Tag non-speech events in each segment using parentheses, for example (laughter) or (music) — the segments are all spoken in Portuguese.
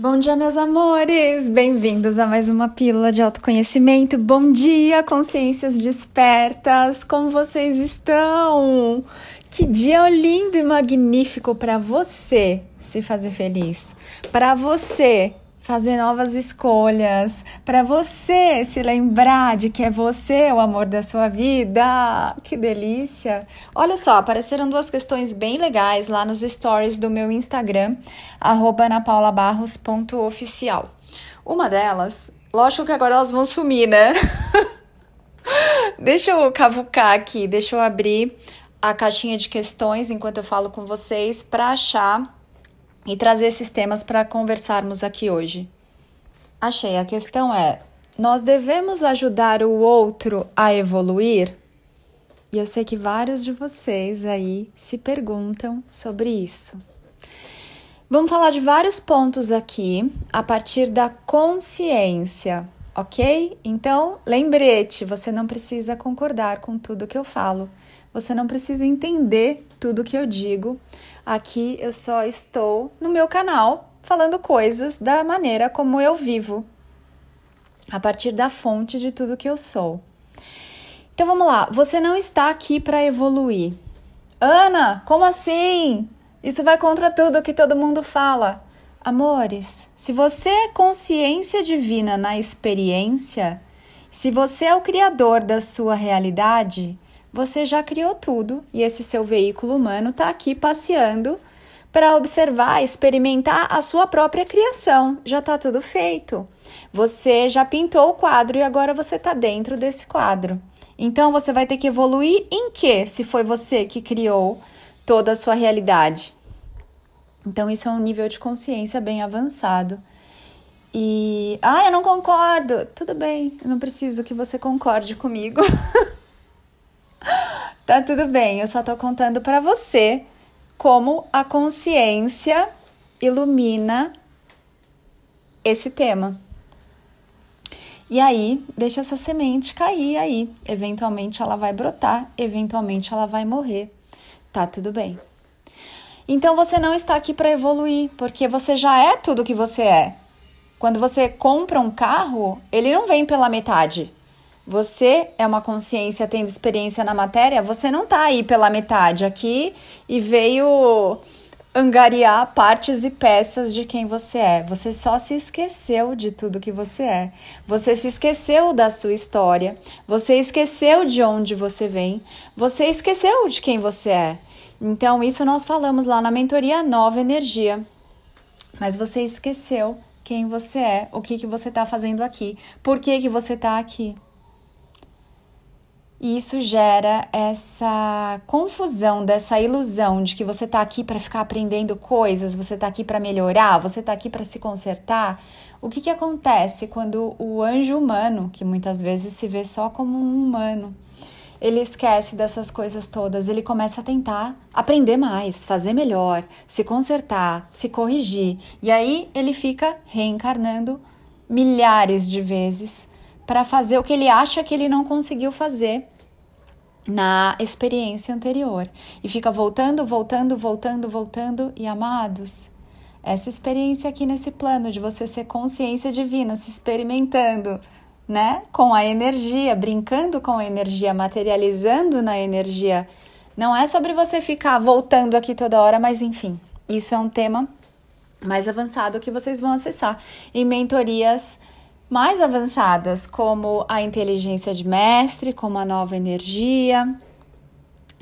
Bom dia, meus amores! Bem-vindos a mais uma pílula de autoconhecimento. Bom dia, consciências despertas! Como vocês estão? Que dia lindo e magnífico para você se fazer feliz, para você fazer novas escolhas, para você se lembrar de que é você o amor da sua vida. Que delícia! Olha só, apareceram duas questões bem legais lá nos stories do meu Instagram, anapaulabarros.oficial. Uma delas, lógico que agora elas vão sumir, né? (laughs) deixa eu cavucar aqui, deixa eu abrir a caixinha de questões enquanto eu falo com vocês para achar e trazer esses temas para conversarmos aqui hoje. Achei, a questão é: nós devemos ajudar o outro a evoluir? E eu sei que vários de vocês aí se perguntam sobre isso. Vamos falar de vários pontos aqui a partir da consciência, ok? Então, lembrete: você não precisa concordar com tudo que eu falo, você não precisa entender tudo que eu digo Aqui eu só estou no meu canal falando coisas da maneira como eu vivo, a partir da fonte de tudo que eu sou. Então vamos lá, você não está aqui para evoluir. Ana, como assim? Isso vai contra tudo que todo mundo fala. Amores, se você é consciência divina na experiência, se você é o criador da sua realidade, você já criou tudo e esse seu veículo humano está aqui passeando para observar, experimentar a sua própria criação. Já está tudo feito. Você já pintou o quadro e agora você está dentro desse quadro. Então você vai ter que evoluir em que, se foi você que criou toda a sua realidade? Então isso é um nível de consciência bem avançado. E, ah, eu não concordo. Tudo bem, eu não preciso que você concorde comigo. (laughs) (gasps) Tá tudo bem, eu só tô contando para você como a consciência ilumina esse tema. E aí, deixa essa semente cair aí. Eventualmente ela vai brotar, eventualmente ela vai morrer. Tá tudo bem. Então você não está aqui para evoluir, porque você já é tudo que você é. Quando você compra um carro, ele não vem pela metade. Você é uma consciência tendo experiência na matéria, você não tá aí pela metade aqui e veio angariar partes e peças de quem você é. Você só se esqueceu de tudo que você é. Você se esqueceu da sua história. Você esqueceu de onde você vem. Você esqueceu de quem você é. Então, isso nós falamos lá na mentoria Nova Energia. Mas você esqueceu quem você é, o que, que você está fazendo aqui, por que, que você está aqui. E isso gera essa confusão, dessa ilusão de que você está aqui para ficar aprendendo coisas, você está aqui para melhorar, você está aqui para se consertar. O que, que acontece quando o anjo humano, que muitas vezes se vê só como um humano, ele esquece dessas coisas todas, ele começa a tentar aprender mais, fazer melhor, se consertar, se corrigir. E aí ele fica reencarnando milhares de vezes para fazer o que ele acha que ele não conseguiu fazer na experiência anterior. E fica voltando, voltando, voltando, voltando. E amados, essa experiência aqui nesse plano de você ser consciência divina, se experimentando, né? Com a energia, brincando com a energia, materializando na energia. Não é sobre você ficar voltando aqui toda hora, mas enfim, isso é um tema mais avançado que vocês vão acessar em mentorias mais avançadas, como a inteligência de mestre, como a nova energia,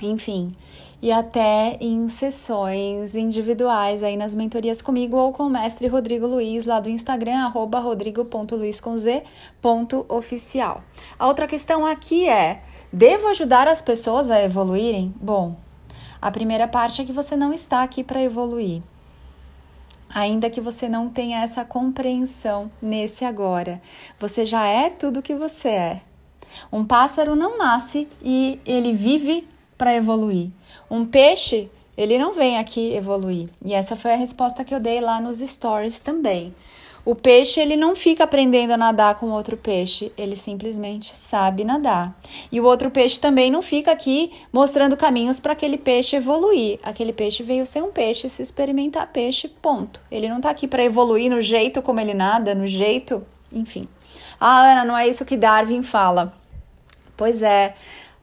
enfim, e até em sessões individuais aí nas mentorias comigo ou com o mestre Rodrigo Luiz lá do Instagram, arroba rodrigo.luiz.oficial. A outra questão aqui é, devo ajudar as pessoas a evoluírem? Bom, a primeira parte é que você não está aqui para evoluir ainda que você não tenha essa compreensão nesse agora. Você já é tudo que você é. Um pássaro não nasce e ele vive para evoluir. Um peixe, ele não vem aqui evoluir. E essa foi a resposta que eu dei lá nos stories também. O peixe ele não fica aprendendo a nadar com outro peixe, ele simplesmente sabe nadar. E o outro peixe também não fica aqui mostrando caminhos para aquele peixe evoluir. Aquele peixe veio ser um peixe, se experimentar peixe, ponto. Ele não está aqui para evoluir no jeito como ele nada, no jeito, enfim. Ah, Ana, não é isso que Darwin fala. Pois é,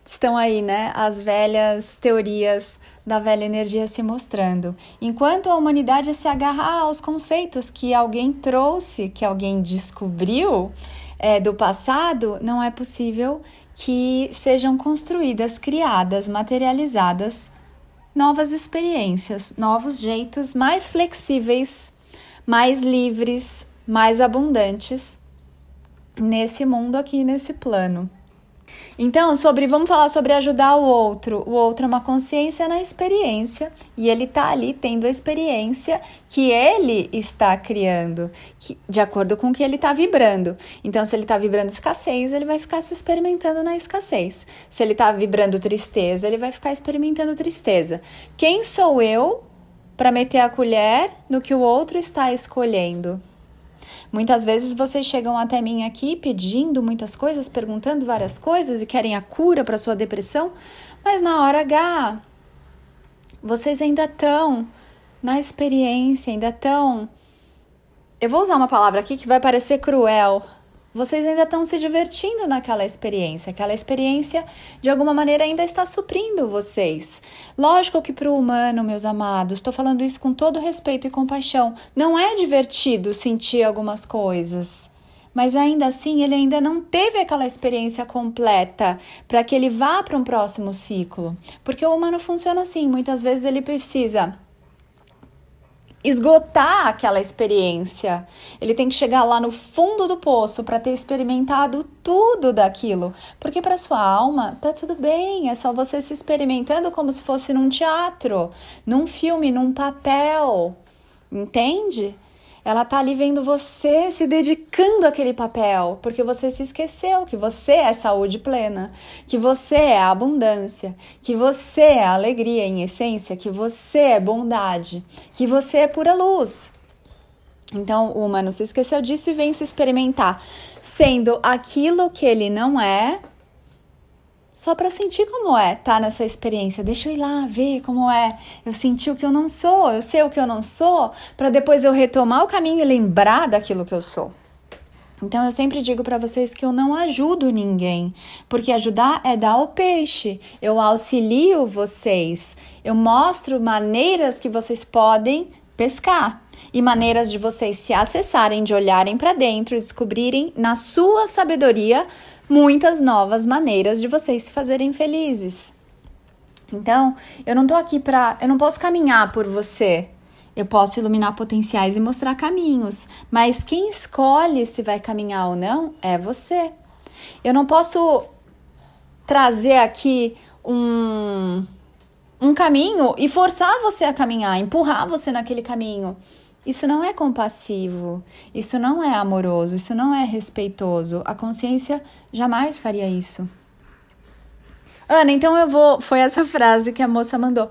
estão aí, né, as velhas teorias da velha energia se mostrando. Enquanto a humanidade se agarra aos conceitos que alguém trouxe, que alguém descobriu é, do passado, não é possível que sejam construídas, criadas, materializadas novas experiências, novos jeitos mais flexíveis, mais livres, mais abundantes nesse mundo aqui, nesse plano. Então, sobre vamos falar sobre ajudar o outro. O outro é uma consciência na experiência e ele está ali tendo a experiência que ele está criando, que, de acordo com o que ele está vibrando. Então, se ele está vibrando escassez, ele vai ficar se experimentando na escassez. Se ele está vibrando tristeza, ele vai ficar experimentando tristeza. Quem sou eu para meter a colher no que o outro está escolhendo? Muitas vezes vocês chegam até mim aqui pedindo muitas coisas, perguntando várias coisas e querem a cura para sua depressão, mas na hora H, vocês ainda estão na experiência, ainda estão. Eu vou usar uma palavra aqui que vai parecer cruel, vocês ainda estão se divertindo naquela experiência. Aquela experiência, de alguma maneira, ainda está suprindo vocês. Lógico que para o humano, meus amados, estou falando isso com todo respeito e compaixão, não é divertido sentir algumas coisas. Mas ainda assim, ele ainda não teve aquela experiência completa para que ele vá para um próximo ciclo. Porque o humano funciona assim: muitas vezes ele precisa esgotar aquela experiência. Ele tem que chegar lá no fundo do poço para ter experimentado tudo daquilo. Porque para sua alma tá tudo bem, é só você se experimentando como se fosse num teatro, num filme, num papel. Entende? Ela tá ali vendo você se dedicando àquele papel, porque você se esqueceu que você é saúde plena, que você é abundância, que você é alegria em essência, que você é bondade, que você é pura luz. Então, o humano se esqueceu disso e vem se experimentar, sendo aquilo que ele não é, só para sentir como é tá nessa experiência. Deixa eu ir lá ver como é. Eu senti o que eu não sou, eu sei o que eu não sou, para depois eu retomar o caminho e lembrar daquilo que eu sou. Então eu sempre digo para vocês que eu não ajudo ninguém, porque ajudar é dar o peixe. Eu auxilio vocês, eu mostro maneiras que vocês podem pescar e maneiras de vocês se acessarem, de olharem para dentro e descobrirem na sua sabedoria muitas novas maneiras de vocês se fazerem felizes. Então, eu não tô aqui para, eu não posso caminhar por você. Eu posso iluminar potenciais e mostrar caminhos, mas quem escolhe se vai caminhar ou não é você. Eu não posso trazer aqui um um caminho e forçar você a caminhar, empurrar você naquele caminho. Isso não é compassivo, isso não é amoroso, isso não é respeitoso. A consciência jamais faria isso. Ana, então eu vou. Foi essa frase que a moça mandou.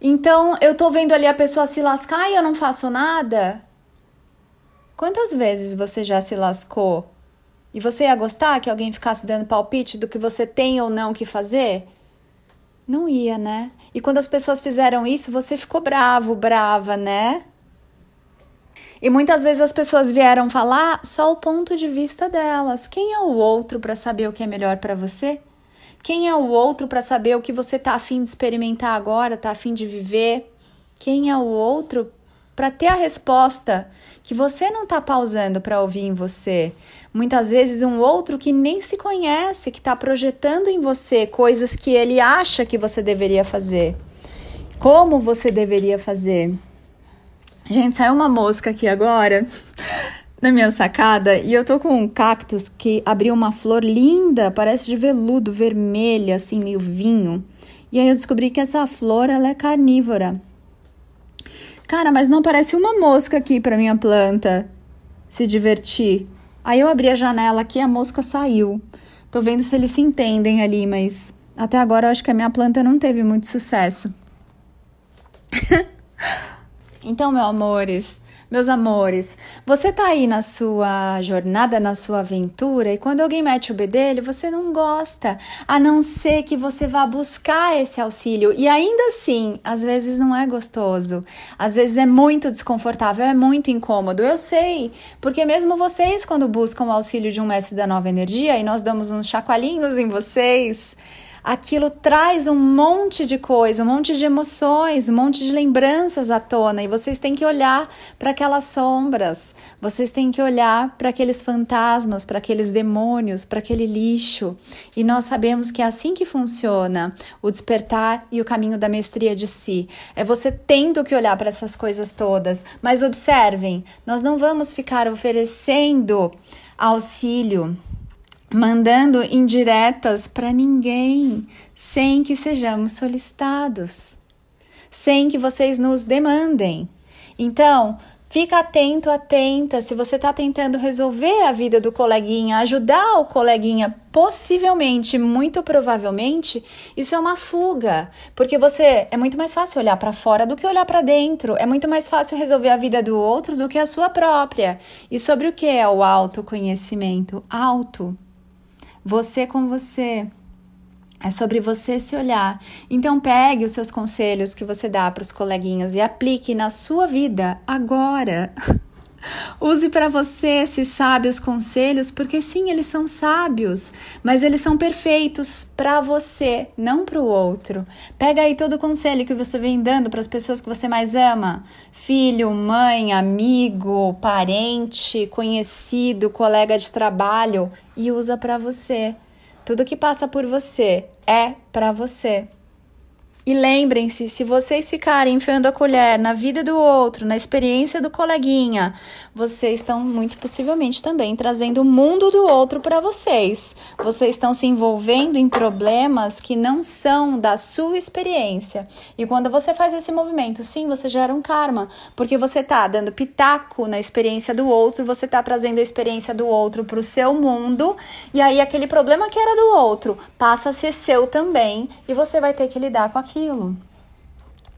Então eu tô vendo ali a pessoa se lascar e eu não faço nada? Quantas vezes você já se lascou? E você ia gostar que alguém ficasse dando palpite do que você tem ou não que fazer? Não ia, né? E quando as pessoas fizeram isso, você ficou bravo, brava, né? E muitas vezes as pessoas vieram falar só o ponto de vista delas. Quem é o outro para saber o que é melhor para você? Quem é o outro para saber o que você tá afim de experimentar agora, tá afim de viver? Quem é o outro para ter a resposta que você não tá pausando para ouvir em você? Muitas vezes um outro que nem se conhece, que está projetando em você coisas que ele acha que você deveria fazer. Como você deveria fazer? Gente, saiu uma mosca aqui agora (laughs) na minha sacada e eu tô com um cactus que abriu uma flor linda, parece de veludo, vermelha, assim, meio vinho. E aí eu descobri que essa flor, ela é carnívora. Cara, mas não parece uma mosca aqui pra minha planta se divertir. Aí eu abri a janela aqui e a mosca saiu. Tô vendo se eles se entendem ali, mas até agora eu acho que a minha planta não teve muito sucesso. (laughs) Então, meus amores, Meus amores, você tá aí na sua jornada, na sua aventura, e quando alguém mete o bedelho, você não gosta, a não ser que você vá buscar esse auxílio. E ainda assim, às vezes não é gostoso, às vezes é muito desconfortável, é muito incômodo. Eu sei, porque mesmo vocês, quando buscam o auxílio de um mestre da nova energia, e nós damos uns chacoalhinhos em vocês aquilo traz um monte de coisa, um monte de emoções, um monte de lembranças à tona e vocês têm que olhar para aquelas sombras, vocês têm que olhar para aqueles fantasmas, para aqueles demônios, para aquele lixo. E nós sabemos que é assim que funciona o despertar e o caminho da mestria de si. É você tendo que olhar para essas coisas todas, mas observem, nós não vamos ficar oferecendo auxílio mandando indiretas para ninguém, sem que sejamos solicitados, sem que vocês nos demandem. Então, fica atento, atenta. Se você está tentando resolver a vida do coleguinha, ajudar o coleguinha, possivelmente, muito provavelmente, isso é uma fuga, porque você é muito mais fácil olhar para fora do que olhar para dentro. É muito mais fácil resolver a vida do outro do que a sua própria. E sobre o que é o autoconhecimento? Auto você com você. É sobre você se olhar. Então pegue os seus conselhos que você dá para os coleguinhas e aplique na sua vida agora. (laughs) Use para você esses sábios conselhos, porque sim, eles são sábios, mas eles são perfeitos para você, não para o outro. Pega aí todo o conselho que você vem dando para as pessoas que você mais ama: filho, mãe, amigo, parente, conhecido, colega de trabalho e usa para você. Tudo que passa por você é para você. E lembrem-se, se vocês ficarem enfiando a colher na vida do outro, na experiência do coleguinha, vocês estão muito possivelmente também trazendo o mundo do outro para vocês. Vocês estão se envolvendo em problemas que não são da sua experiência. E quando você faz esse movimento, sim, você gera um karma, porque você está dando pitaco na experiência do outro, você está trazendo a experiência do outro para o seu mundo, e aí aquele problema que era do outro passa a ser seu também, e você vai ter que lidar com aquilo aquilo.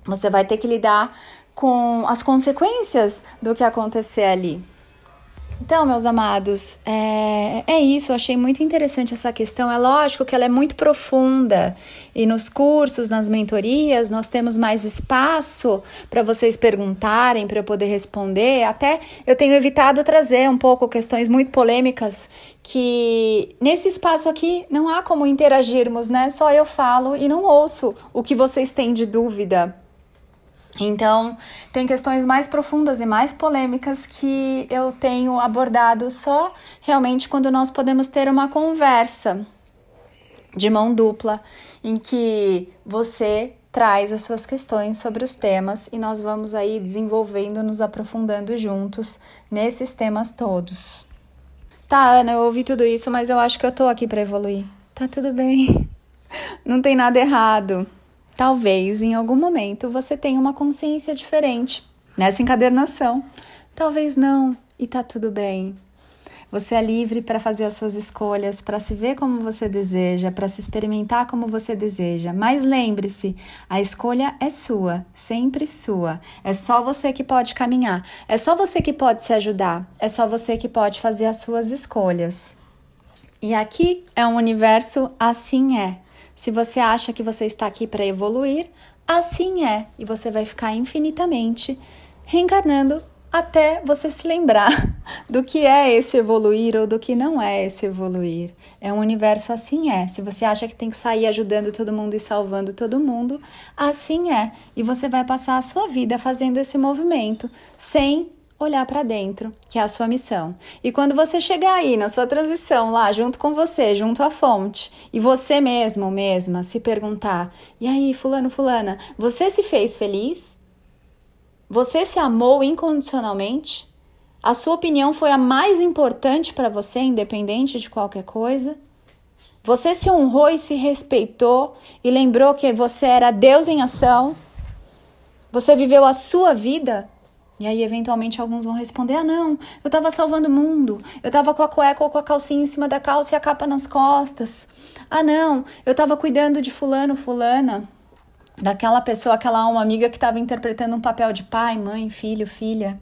Você vai ter que lidar com as consequências do que acontecer ali. Então, meus amados, é, é isso. Eu achei muito interessante essa questão. É lógico que ela é muito profunda e nos cursos, nas mentorias, nós temos mais espaço para vocês perguntarem, para eu poder responder. Até eu tenho evitado trazer um pouco questões muito polêmicas que nesse espaço aqui não há como interagirmos, né? Só eu falo e não ouço o que vocês têm de dúvida. Então, tem questões mais profundas e mais polêmicas que eu tenho abordado só realmente quando nós podemos ter uma conversa de mão dupla, em que você traz as suas questões sobre os temas e nós vamos aí desenvolvendo, nos aprofundando juntos nesses temas todos. Tá, Ana, eu ouvi tudo isso, mas eu acho que eu tô aqui para evoluir. Tá tudo bem. (laughs) Não tem nada errado. Talvez em algum momento você tenha uma consciência diferente nessa encadernação. Talvez não, e tá tudo bem. Você é livre para fazer as suas escolhas, para se ver como você deseja, para se experimentar como você deseja. Mas lembre-se, a escolha é sua, sempre sua. É só você que pode caminhar, é só você que pode se ajudar, é só você que pode fazer as suas escolhas. E aqui é um universo assim é. Se você acha que você está aqui para evoluir, assim é, e você vai ficar infinitamente reencarnando até você se lembrar (laughs) do que é esse evoluir ou do que não é esse evoluir. É um universo assim é. Se você acha que tem que sair ajudando todo mundo e salvando todo mundo, assim é. E você vai passar a sua vida fazendo esse movimento sem olhar para dentro, que é a sua missão. E quando você chegar aí na sua transição lá, junto com você, junto à fonte, e você mesmo, mesma, se perguntar: e aí, Fulano, Fulana, você se fez feliz? Você se amou incondicionalmente? A sua opinião foi a mais importante para você, independente de qualquer coisa? Você se honrou e se respeitou e lembrou que você era Deus em ação? Você viveu a sua vida e aí, eventualmente, alguns vão responder: ah, não, eu tava salvando o mundo, eu tava com a cueca ou com a calcinha em cima da calça e a capa nas costas. Ah, não, eu tava cuidando de Fulano, Fulana, daquela pessoa, aquela alma amiga que tava interpretando um papel de pai, mãe, filho, filha.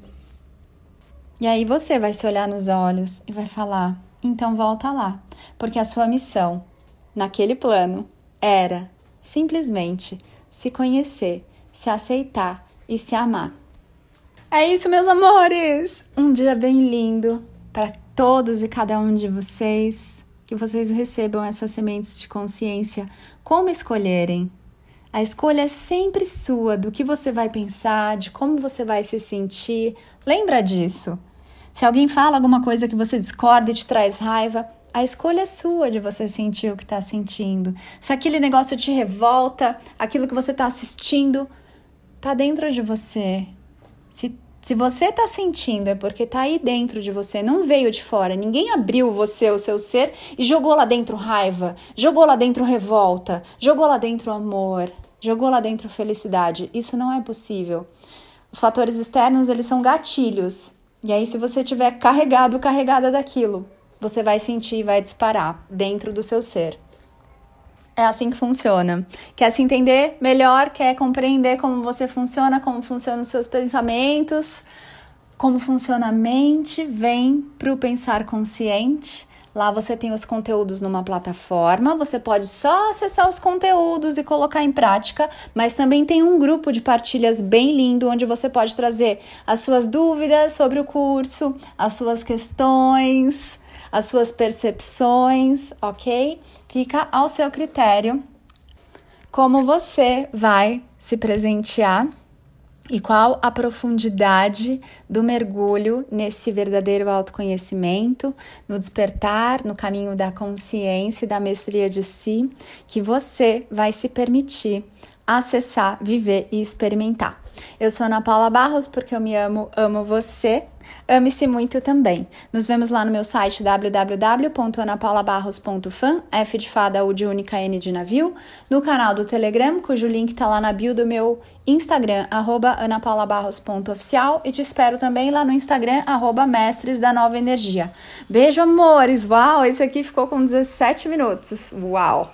E aí você vai se olhar nos olhos e vai falar: então volta lá, porque a sua missão naquele plano era simplesmente se conhecer, se aceitar e se amar. É isso, meus amores! Um dia bem lindo para todos e cada um de vocês. Que vocês recebam essas sementes de consciência como escolherem. A escolha é sempre sua do que você vai pensar, de como você vai se sentir. Lembra disso. Se alguém fala alguma coisa que você discorda e te traz raiva, a escolha é sua de você sentir o que está sentindo. Se aquele negócio te revolta, aquilo que você está assistindo, está dentro de você. Se, se você está sentindo, é porque está aí dentro de você, não veio de fora. Ninguém abriu você, o seu ser, e jogou lá dentro raiva, jogou lá dentro revolta, jogou lá dentro amor, jogou lá dentro felicidade. Isso não é possível. Os fatores externos, eles são gatilhos. E aí, se você tiver carregado, carregada daquilo, você vai sentir e vai disparar dentro do seu ser. É assim que funciona. Quer se entender melhor? Quer compreender como você funciona, como funcionam os seus pensamentos, como funciona a mente? Vem para o Pensar Consciente. Lá você tem os conteúdos numa plataforma, você pode só acessar os conteúdos e colocar em prática, mas também tem um grupo de partilhas bem lindo onde você pode trazer as suas dúvidas sobre o curso, as suas questões, as suas percepções, ok? Fica ao seu critério como você vai se presentear e qual a profundidade do mergulho nesse verdadeiro autoconhecimento, no despertar, no caminho da consciência e da mestria de si, que você vai se permitir acessar, viver e experimentar. Eu sou Ana Paula Barros porque eu me amo, amo você. Ame-se muito também. Nos vemos lá no meu site www.anapaulabarros.fan, F de fada, U de única, N de navio, no canal do Telegram, cujo link tá lá na bio do meu Instagram, arroba anapaulabarros.oficial e te espero também lá no Instagram, arroba mestres da nova energia. Beijo, amores! Uau, esse aqui ficou com 17 minutos. Uau!